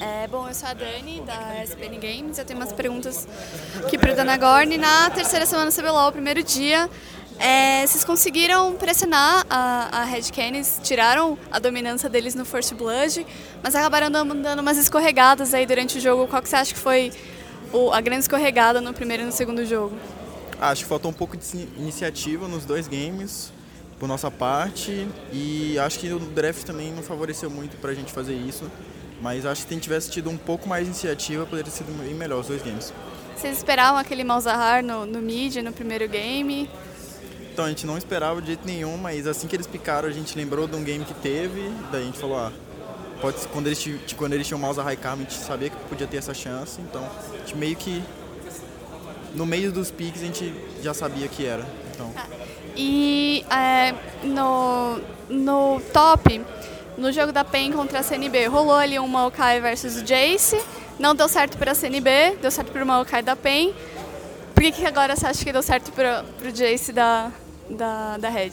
É, bom, eu sou a Dani, da SPN Games. Eu tenho umas perguntas aqui para o Danagorn. Na terceira semana do CBLOL, primeiro dia, é, vocês conseguiram pressionar a, a Red Canids, tiraram a dominância deles no First Blood, mas acabaram dando, dando umas escorregadas aí durante o jogo. Qual que você acha que foi o, a grande escorregada no primeiro e no segundo jogo? Acho que faltou um pouco de iniciativa nos dois games, por nossa parte, e acho que o draft também não favoreceu muito para a gente fazer isso, mas acho que se a gente tivesse tido um pouco mais de iniciativa, poderia ter sido bem melhor os dois games. Vocês esperavam aquele Malzahar no, no mid, no primeiro game? Então a gente não esperava de jeito nenhum, mas assim que eles picaram, a gente lembrou de um game que teve, daí a gente falou, ah, pode, quando, eles, quando eles tinham mouse high a gente sabia que podia ter essa chance, então a gente meio que no meio dos picks a gente já sabia que era. Então. Ah, e é, no, no top, no jogo da PEN contra a CNB, rolou ali um Maokai versus o Jace, não deu certo para a CNB, deu certo para o Maokai da PEN. Por que, que agora você acha que deu certo para o Jace da, da, da Red.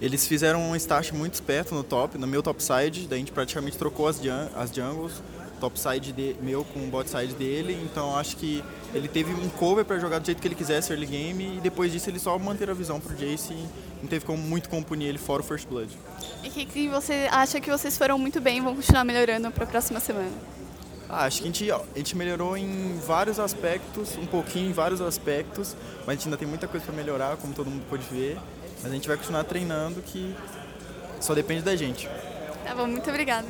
Eles fizeram um start muito esperto no top, no meu top side, daí a gente praticamente trocou as jungles, top side de, meu com o bot side dele, então acho que ele teve um cover para jogar do jeito que ele quisesse early game e depois disso ele só manter a visão pro Jace e não teve como muito como punir ele fora o First Blood. E o que, que você acha que vocês foram muito bem e vão continuar melhorando para a próxima semana? Ah, acho que a gente, a gente melhorou em vários aspectos, um pouquinho em vários aspectos, mas a gente ainda tem muita coisa para melhorar, como todo mundo pode ver. Mas a gente vai continuar treinando, que só depende da gente. Tá bom, muito obrigada.